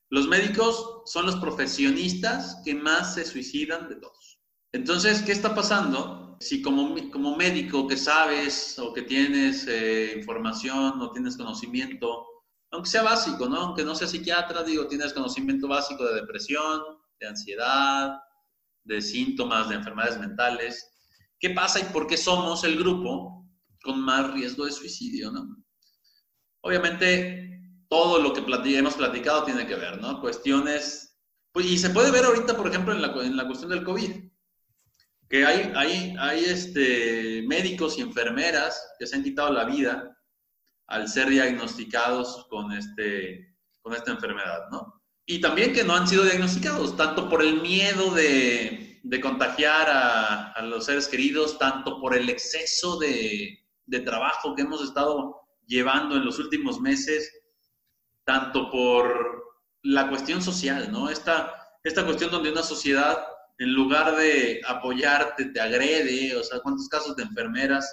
B: Los médicos son los profesionistas que más se suicidan de todos. Entonces, ¿qué está pasando? Si como, como médico que sabes o que tienes eh, información o tienes conocimiento aunque sea básico, ¿no? Aunque no sea psiquiatra, digo, tienes conocimiento básico de depresión, de ansiedad, de síntomas, de enfermedades mentales. ¿Qué pasa y por qué somos el grupo con más riesgo de suicidio, ¿no? Obviamente, todo lo que hemos platicado tiene que ver, ¿no? Cuestiones, pues, y se puede ver ahorita, por ejemplo, en la, en la cuestión del COVID, que hay, hay, hay este, médicos y enfermeras que se han quitado la vida al ser diagnosticados con, este, con esta enfermedad, ¿no? Y también que no han sido diagnosticados, tanto por el miedo de, de contagiar a, a, los seres queridos, tanto por el exceso de, de trabajo que hemos estado llevando en los últimos meses, tanto por la cuestión social, ¿no? Esta, esta cuestión donde una sociedad, en lugar de apoyarte, te agrede, o sea, cuántos casos de enfermeras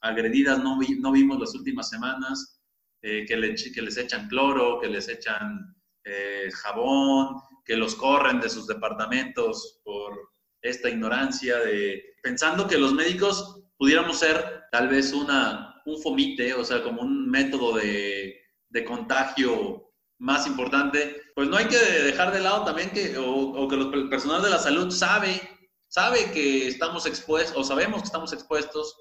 B: agredidas no, no vimos las últimas semanas, eh, que, que, les echan cloro, que les echan eh, jabón, que los corren de sus departamentos por esta ignorancia de pensando que los médicos pudiéramos ser tal vez una, un fomite, o sea, como un método de, de contagio más importante, pues no hay que dejar de lado también que, o, o que el personal de la salud sabe, sabe que estamos expuestos, o sabemos que estamos expuestos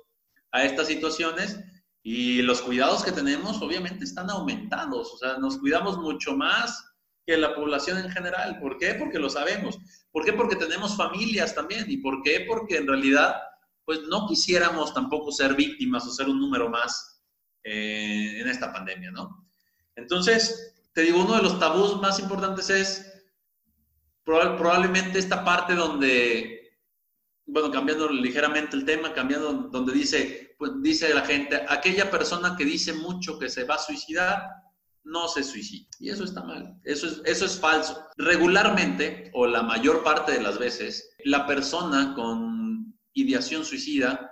B: a estas situaciones y los cuidados que tenemos obviamente están aumentados, o sea, nos cuidamos mucho más que la población en general. ¿Por qué? Porque lo sabemos. ¿Por qué? Porque tenemos familias también. ¿Y por qué? Porque en realidad, pues no quisiéramos tampoco ser víctimas o ser un número más eh, en esta pandemia, ¿no? Entonces, te digo, uno de los tabús más importantes es probablemente esta parte donde bueno, cambiando ligeramente el tema, cambiando donde dice, pues dice la gente, aquella persona que dice mucho que se va a suicidar, no se suicida. Y eso está mal, eso es, eso es falso. Regularmente, o la mayor parte de las veces, la persona con ideación suicida,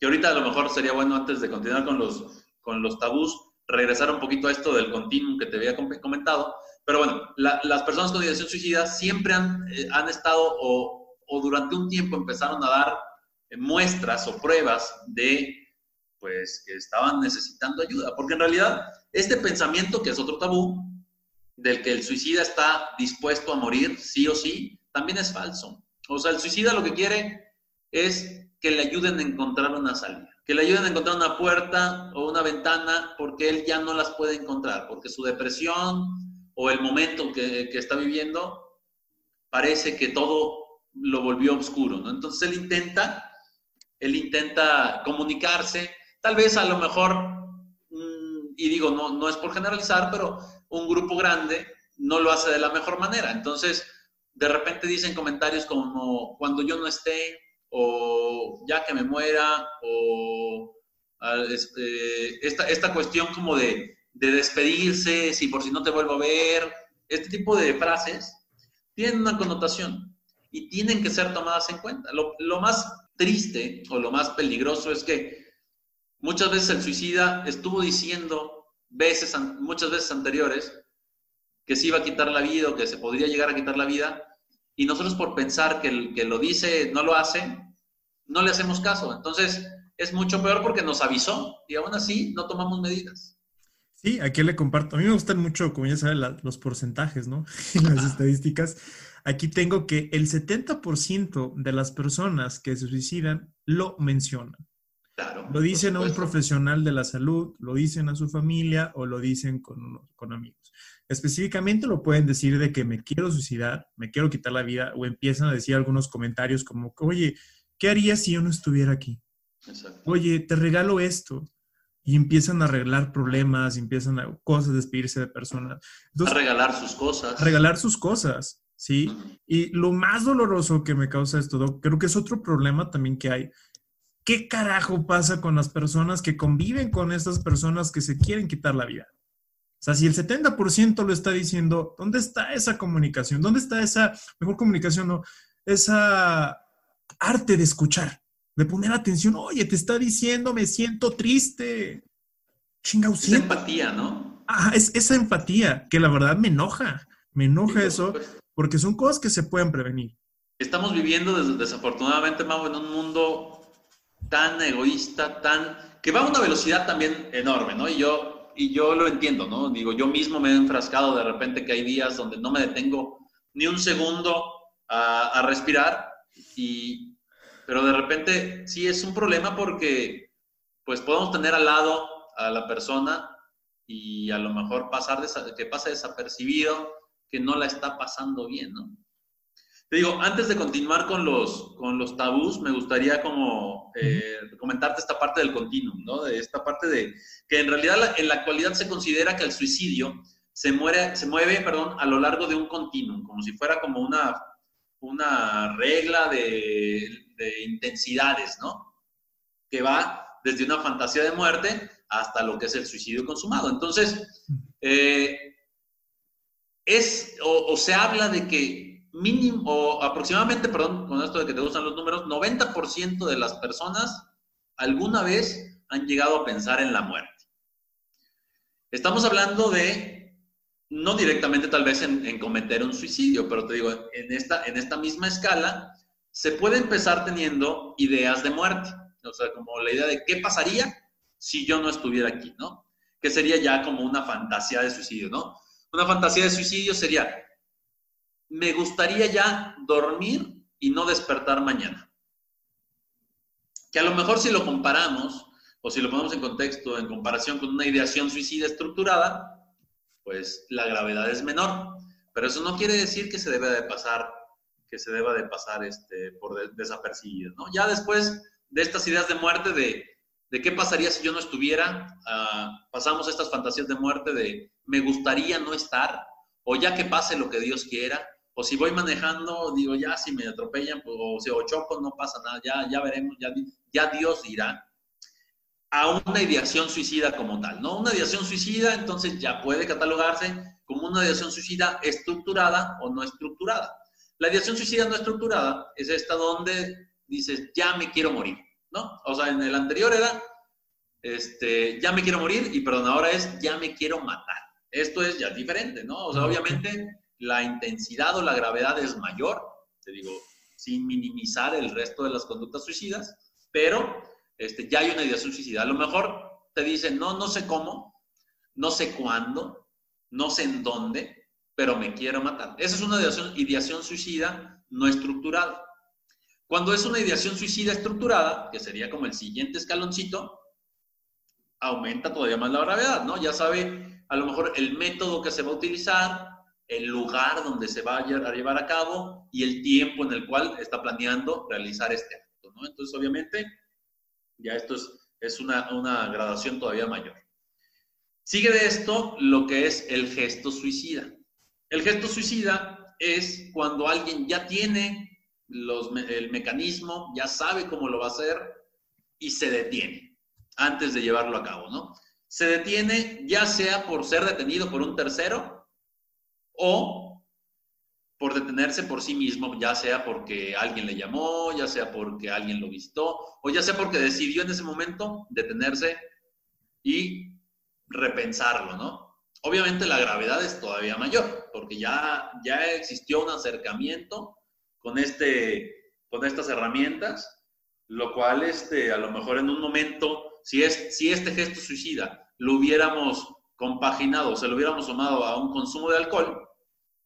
B: que ahorita a lo mejor sería bueno antes de continuar con los, con los tabús, regresar un poquito a esto del continuum que te había comentado, pero bueno, las personas con ideación suicida siempre han, eh, han estado o o durante un tiempo empezaron a dar eh, muestras o pruebas de pues que estaban necesitando ayuda, porque en realidad este pensamiento que es otro tabú del que el suicida está dispuesto a morir sí o sí, también es falso. O sea, el suicida lo que quiere es que le ayuden a encontrar una salida, que le ayuden a encontrar una puerta o una ventana porque él ya no las puede encontrar, porque su depresión o el momento que, que está viviendo parece que todo lo volvió oscuro, ¿no? Entonces él intenta, él intenta comunicarse, tal vez a lo mejor, mm, y digo, no, no es por generalizar, pero un grupo grande no lo hace de la mejor manera. Entonces, de repente dicen comentarios como, cuando yo no esté, o ya que me muera, o este, esta, esta cuestión como de, de despedirse, si por si no te vuelvo a ver, este tipo de frases tienen una connotación y tienen que ser tomadas en cuenta. Lo, lo, más triste o lo más peligroso es que muchas veces el suicida estuvo diciendo veces, muchas veces anteriores que se iba a quitar la vida o que se podría llegar a quitar la vida y nosotros por pensar que el que lo dice no lo hace, no le hacemos caso. Entonces es mucho peor porque nos avisó y aún así no tomamos medidas.
A: Sí, aquí le comparto. A mí me gustan mucho, como ya saben, los porcentajes, ¿no? las estadísticas. Aquí tengo que el 70% de las personas que se suicidan lo mencionan. Claro, lo dicen a un profesional de la salud, lo dicen a su familia o lo dicen con, con amigos. Específicamente lo pueden decir de que me quiero suicidar, me quiero quitar la vida o empiezan a decir algunos comentarios como, oye, ¿qué haría si yo no estuviera aquí? Oye, te regalo esto. Y empiezan a arreglar problemas, empiezan a cosas, despedirse de personas.
B: a regalar sus cosas.
A: A regalar sus cosas, ¿sí? Y lo más doloroso que me causa esto, creo que es otro problema también que hay. ¿Qué carajo pasa con las personas que conviven con estas personas que se quieren quitar la vida? O sea, si el 70% lo está diciendo, ¿dónde está esa comunicación? ¿Dónde está esa, mejor comunicación, no? Esa arte de escuchar de poner atención, oye, te está diciendo, me siento triste.
B: Chinga, Esa empatía, ¿no?
A: Ah, es esa empatía que la verdad me enoja, me enoja eso, porque son cosas que se pueden prevenir.
B: Estamos viviendo desafortunadamente, Mau, en un mundo tan egoísta, tan que va a una velocidad también enorme, ¿no? Y yo, y yo lo entiendo, ¿no? Digo, yo mismo me he enfrascado de repente que hay días donde no me detengo ni un segundo a, a respirar y, pero de repente sí es un problema porque pues podemos tener al lado a la persona y a lo mejor pasar que pase desapercibido, que no la está pasando bien, ¿no? Te digo, antes de continuar con los, con los tabús, me gustaría como eh, comentarte esta parte del continuum, ¿no? De esta parte de que en realidad en la actualidad se considera que el suicidio se, muere, se mueve perdón, a lo largo de un continuum, como si fuera como una, una regla de de intensidades, ¿no? Que va desde una fantasía de muerte hasta lo que es el suicidio consumado. Entonces, eh, es o, se habla de que mínimo, o aproximadamente, perdón, con esto de que te gustan los números, 90% de las personas alguna vez han llegado a pensar en la muerte. Estamos hablando de, no directamente tal vez en, en, cometer un suicidio, pero te digo, en esta, en esta misma escala, se puede empezar teniendo ideas de muerte. O sea, como la idea de qué pasaría si yo no estuviera aquí, ¿no? Que sería ya como una fantasía de suicidio, ¿no? Una fantasía de suicidio sería, me gustaría ya dormir y no despertar mañana. Que a lo mejor si lo comparamos, o si lo ponemos en contexto, en comparación con una ideación suicida estructurada, pues la gravedad es menor. Pero eso no quiere decir que se debe de pasar que se deba de pasar este, por desapercibido. ¿no? Ya después de estas ideas de muerte, de, de qué pasaría si yo no estuviera, ah, pasamos estas fantasías de muerte de me gustaría no estar, o ya que pase lo que Dios quiera, o si voy manejando, digo, ya si me atropellan, pues, o si o choco, no pasa nada, ya, ya veremos, ya, ya Dios dirá a una ideación suicida como tal, ¿no? Una ideación suicida, entonces ya puede catalogarse como una ideación suicida estructurada o no estructurada. La ideación suicida no estructurada es esta donde dices, ya me quiero morir, ¿no? O sea, en el anterior era, este, ya me quiero morir y perdón, ahora es, ya me quiero matar. Esto es ya diferente, ¿no? O sea, obviamente la intensidad o la gravedad es mayor, te digo, sin minimizar el resto de las conductas suicidas, pero este, ya hay una ideación suicida. A lo mejor te dicen, no, no sé cómo, no sé cuándo, no sé en dónde, pero me quiero matar. Esa es una ideación, suicida no estructurada. Cuando es una ideación suicida estructurada, que sería como el siguiente escaloncito, aumenta todavía más la gravedad, ¿no? Ya sabe a lo mejor el método que se va a utilizar, el lugar donde se va a llevar a cabo y el tiempo en el cual está planeando realizar este acto, ¿no? Entonces, obviamente, ya esto es, es una, una gradación todavía mayor. Sigue de esto lo que es el gesto suicida. El gesto suicida es cuando alguien ya tiene el mecanismo, ya sabe cómo lo va a hacer y se detiene antes de llevarlo a cabo, ¿no? Se detiene ya sea por ser detenido por un tercero o por detenerse por sí mismo, ya sea porque alguien le llamó, ya sea porque alguien lo vistó, o ya sea porque decidió en ese momento detenerse y repensarlo, ¿no? Obviamente la gravedad es todavía mayor, porque ya, ya existió un acercamiento con, este, con estas herramientas, lo cual este, a lo mejor en un momento, si, es, si este gesto suicida lo hubiéramos compaginado, se lo hubiéramos sumado a un consumo de alcohol,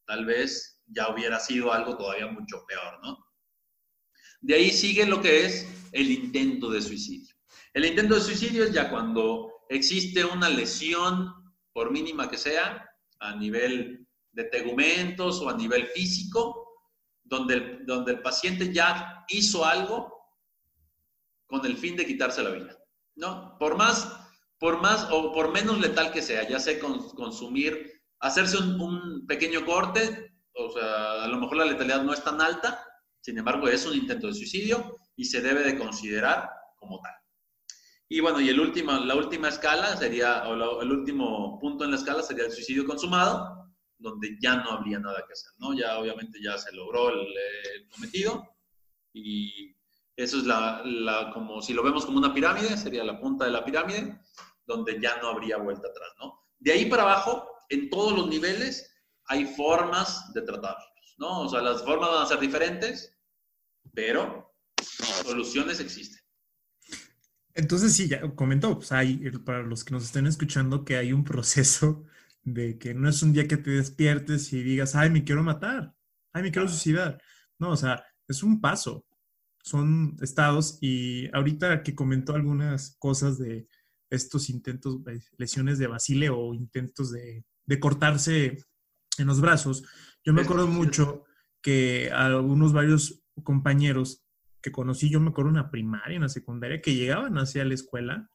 B: tal vez ya hubiera sido algo todavía mucho peor, ¿no? De ahí sigue lo que es el intento de suicidio. El intento de suicidio es ya cuando existe una lesión, por mínima que sea, a nivel de tegumentos o a nivel físico, donde el, donde el paciente ya hizo algo con el fin de quitarse la vida, ¿no? Por más, por más o por menos letal que sea, ya sea consumir, hacerse un, un pequeño corte, o sea, a lo mejor la letalidad no es tan alta, sin embargo es un intento de suicidio y se debe de considerar como tal. Y bueno, y el último, la última escala sería, o el último punto en la escala sería el suicidio consumado, donde ya no habría nada que hacer, ¿no? Ya obviamente ya se logró el, cometido y eso es la, la, como si lo vemos como una pirámide, sería la punta de la pirámide, donde ya no habría vuelta atrás, ¿no? De ahí para abajo, en todos los niveles, hay formas de tratarlos, ¿no? O sea, las formas van a ser diferentes, pero soluciones existen.
A: Entonces, sí, ya comentó, pues hay, para los que nos estén escuchando, que hay un proceso de que no es un día que te despiertes y digas, ay, me quiero matar, ay, me quiero suicidar. No, o sea, es un paso, son estados y ahorita que comentó algunas cosas de estos intentos, lesiones de Basile o intentos de, cortarse en los brazos, yo me acuerdo mucho que algunos varios compañeros que conocí, yo me acuerdo en la primaria, en la secundaria, que llegaban hacia la escuela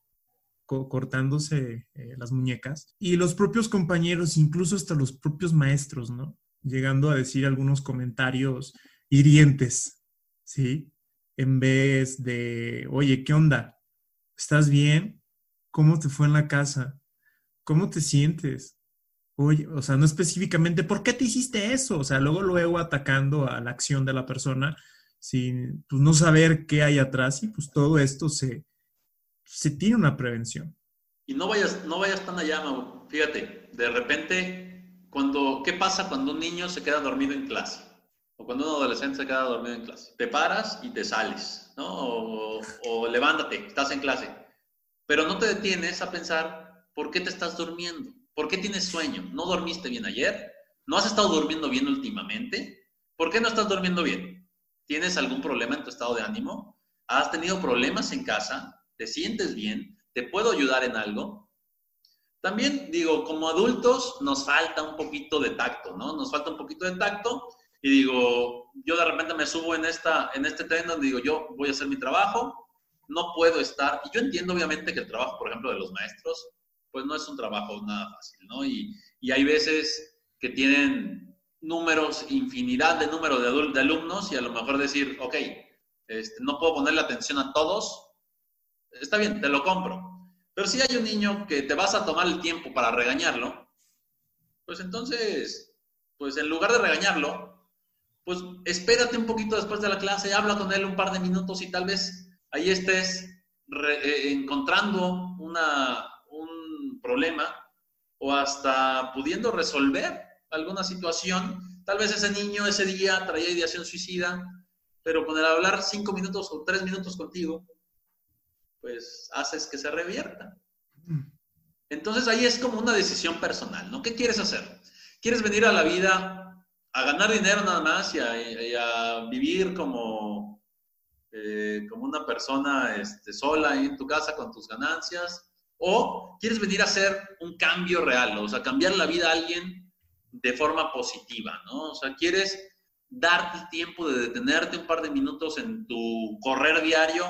A: cortándose eh, las muñecas. Y los propios compañeros, incluso hasta los propios maestros, ¿no? Llegando a decir algunos comentarios hirientes, ¿sí? En vez de, oye, ¿qué onda? ¿Estás bien? ¿Cómo te fue en la casa? ¿Cómo te sientes? Oye, o sea, no específicamente, ¿por qué te hiciste eso? O sea, luego, luego atacando a la acción de la persona sin pues, no saber qué hay atrás y pues todo esto se, se tiene una prevención.
B: Y no vayas, no vayas tan allá, Fíjate, de repente, cuando, ¿qué pasa cuando un niño se queda dormido en clase? O cuando un adolescente se queda dormido en clase. Te paras y te sales, ¿no? O levántate, estás en clase. Pero no te detienes a pensar, ¿por qué te estás durmiendo? ¿Por qué tienes sueño? ¿No dormiste bien ayer? ¿No has estado durmiendo bien últimamente? ¿Por qué no estás durmiendo bien? ¿Tienes algún problema en tu estado de ánimo? ¿Has tenido problemas en casa? ¿Te sientes bien? ¿Te puedo ayudar en algo? También digo, como adultos nos falta un poquito de tacto, ¿no? Nos falta un poquito de tacto y digo, yo de repente me subo en, esta, en este tren donde digo, yo voy a hacer mi trabajo, no puedo estar, y yo entiendo obviamente que el trabajo, por ejemplo, de los maestros, pues no es un trabajo nada fácil, ¿no? Y, y hay veces que tienen números, infinidad de números de, de alumnos y a lo mejor decir, ok, este, no puedo ponerle atención a todos, está bien, te lo compro. Pero si hay un niño que te vas a tomar el tiempo para regañarlo, pues entonces, pues en lugar de regañarlo, pues espérate un poquito después de la clase, habla con él un par de minutos y tal vez ahí estés eh, encontrando una, un problema o hasta pudiendo resolver alguna situación. Tal vez ese niño ese día traía ideación suicida, pero con el hablar cinco minutos o tres minutos contigo, pues haces que se revierta. Mm. Entonces ahí es como una decisión personal, ¿no? ¿Qué quieres hacer? ¿Quieres venir a la vida a ganar dinero nada más y a, vivir como, eh, como una persona este, sola en tu casa con tus ganancias? ¿O quieres venir a hacer un cambio real, o sea, cambiar la vida a alguien de forma positiva, ¿no? O sea, quieres darte el tiempo de detenerte un par de minutos en tu correr diario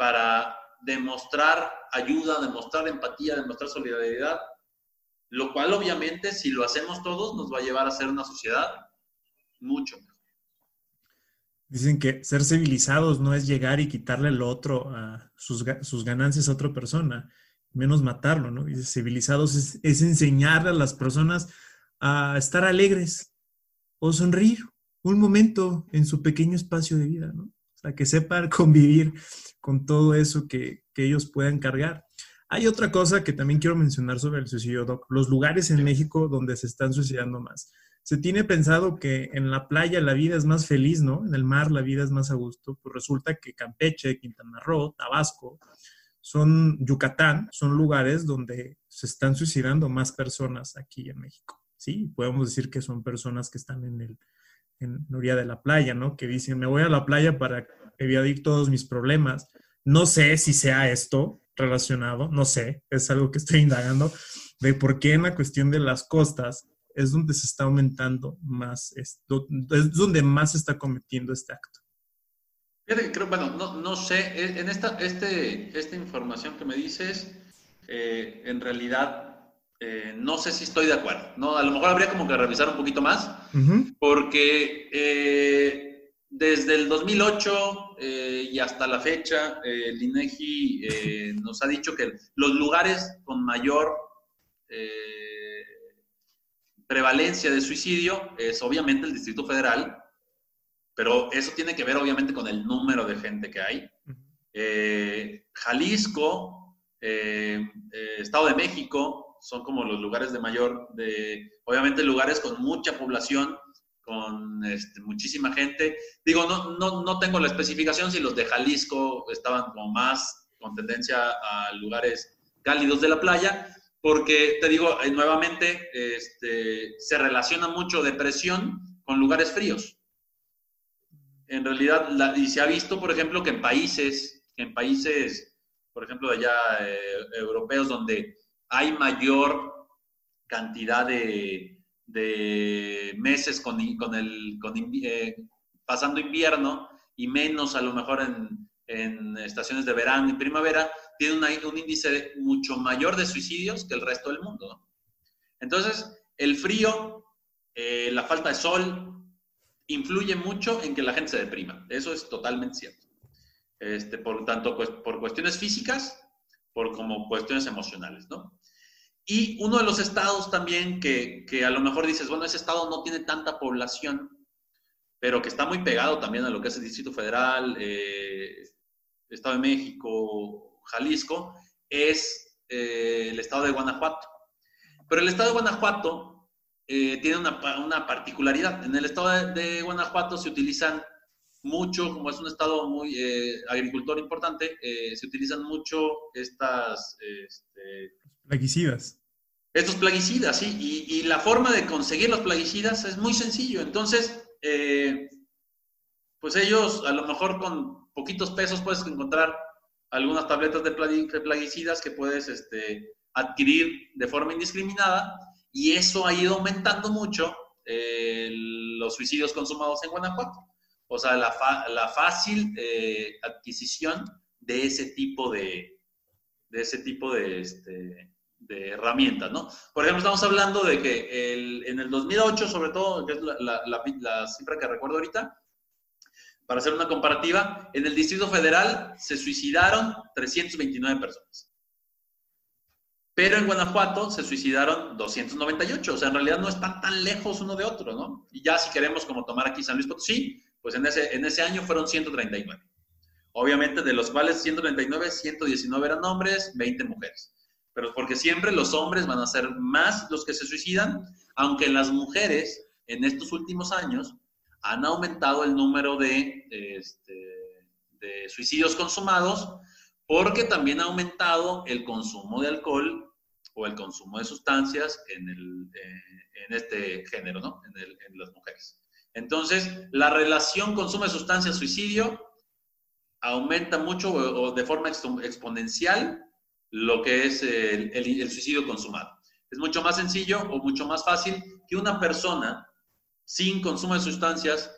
B: para demostrar ayuda, demostrar empatía, demostrar solidaridad, lo cual obviamente si lo hacemos todos nos va a llevar a ser una sociedad mucho mejor.
A: Dicen que ser civilizados no es llegar y quitarle lo otro sus, sus ganancias a otra persona, menos matarlo, ¿no? Dice, civilizados es, es enseñarle a las personas a estar alegres o sonreír un momento en su pequeño espacio de vida, ¿no? Sea, que sepan convivir con todo eso que, que ellos puedan cargar. Hay otra cosa que también quiero mencionar sobre el suicidio, Doc. Los lugares en México donde se están suicidando más. Se tiene pensado que en la playa la vida es más feliz, ¿no? En el mar la vida es más a gusto. Pues resulta que Campeche, Quintana Roo, Tabasco, son Yucatán, son lugares donde se están suicidando más personas aquí en México. Sí, podemos decir que son personas que están en el en orilla de la playa, ¿no? Que dicen, me voy a la playa para evadir todos mis problemas. No sé si sea esto, relacionado, no sé, es algo que estoy indagando, de por qué en la cuestión de las costas es donde se está aumentando más, es, donde más se está cometiendo este acto.
B: Fíjate creo, bueno, no, no sé, e, en esta, este, esta información que me dices, eh, en realidad eh, no sé si estoy de acuerdo, ¿no? A lo mejor habría como que revisar un poquito más, porque eh, desde el 2008 eh, y hasta la fecha, eh, el INEGI eh, nos ha dicho que los lugares con mayor prevalencia de suicidio es obviamente el Distrito Federal, pero eso tiene que ver obviamente con el número de gente que hay. Jalisco, Estado de México, son como los lugares de mayor, de, obviamente lugares con mucha población con este, muchísima gente. Digo, no, no, no tengo la especificación si los de Jalisco estaban como más con tendencia a lugares cálidos de la playa, porque te digo, eh, nuevamente, este, se relaciona mucho depresión con lugares fríos. En realidad, y se ha visto, por ejemplo, que en países, en países, por ejemplo, allá eh, europeos, donde hay mayor cantidad de, de meses con, con el, con, eh, pasando invierno y menos a lo mejor en, en estaciones de verano y primavera, tiene un índice mucho mayor de suicidios que el resto del mundo. Por el frío, eh, la falta de sol, influye mucho en que la gente se deprima. Eso es totalmente cierto. Este, por tanto, pues, por cuestiones físicas, por como cuestiones emocionales, ¿no? Y uno de los estados también que, que, a lo mejor dices, bueno, ese estado no tiene tanta población, pero que está muy pegado también a lo que es el Distrito Federal, eh, Estado de México, Jalisco, es eh, el estado de Guanajuato. Pero el estado de Guanajuato eh, tiene una, una, particularidad. En el estado de, de, Guanajuato se utilizan mucho, como es un estado muy agricultor importante, se utilizan mucho estas... Este,
A: plaguicidas.
B: Estos plaguicidas, sí. Y, la forma de conseguir los plaguicidas es muy sencillo. Entonces, eh, pues ellos a lo mejor con poquitos pesos puedes encontrar algunas tabletas de, plaguicidas que puedes este, adquirir de forma indiscriminada y eso ha ido aumentando mucho eh, los suicidios consumados en Guanajuato. O sea, la, la fácil eh, adquisición de ese tipo de, de ese tipo de, este, de herramientas, ¿no? Por ejemplo, estamos hablando de que el, en el 2008, sobre todo, que es la, la, cifra que recuerdo ahorita, para hacer una comparativa, en el Distrito Federal se suicidaron 329 personas. Pero en Guanajuato se suicidaron 298, o sea, en realidad no están tan lejos uno de otro, ¿no? Y ya si queremos como tomar aquí San Luis Potosí, pues en ese, en ese año fueron 139. Obviamente de los cuales 139, 119 eran hombres, 20 mujeres pero porque siempre los hombres van a ser más los que se suicidan, aunque las mujeres en estos últimos años han aumentado el número de, este, suicidios consumados, porque también ha aumentado el consumo de alcohol o el consumo de sustancias en, eh, en este género, ¿no? En, el, en, las mujeres. Entonces, la relación consumo de sustancias, suicidio, aumenta mucho o de forma exponencial lo que es el, suicidio consumado. Es mucho más sencillo o mucho más fácil que una persona sin consumo de sustancias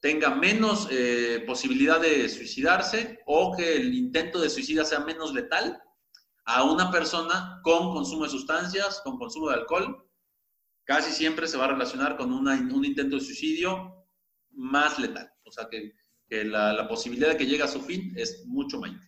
B: tenga menos eh, posibilidad de suicidarse o que el intento de suicida sea menos letal a una persona con consumo de sustancias, con consumo de alcohol. Casi siempre se va a relacionar con un intento de suicidio más letal. O sea, que, la, posibilidad de que llegue a su fin es mucho mayor.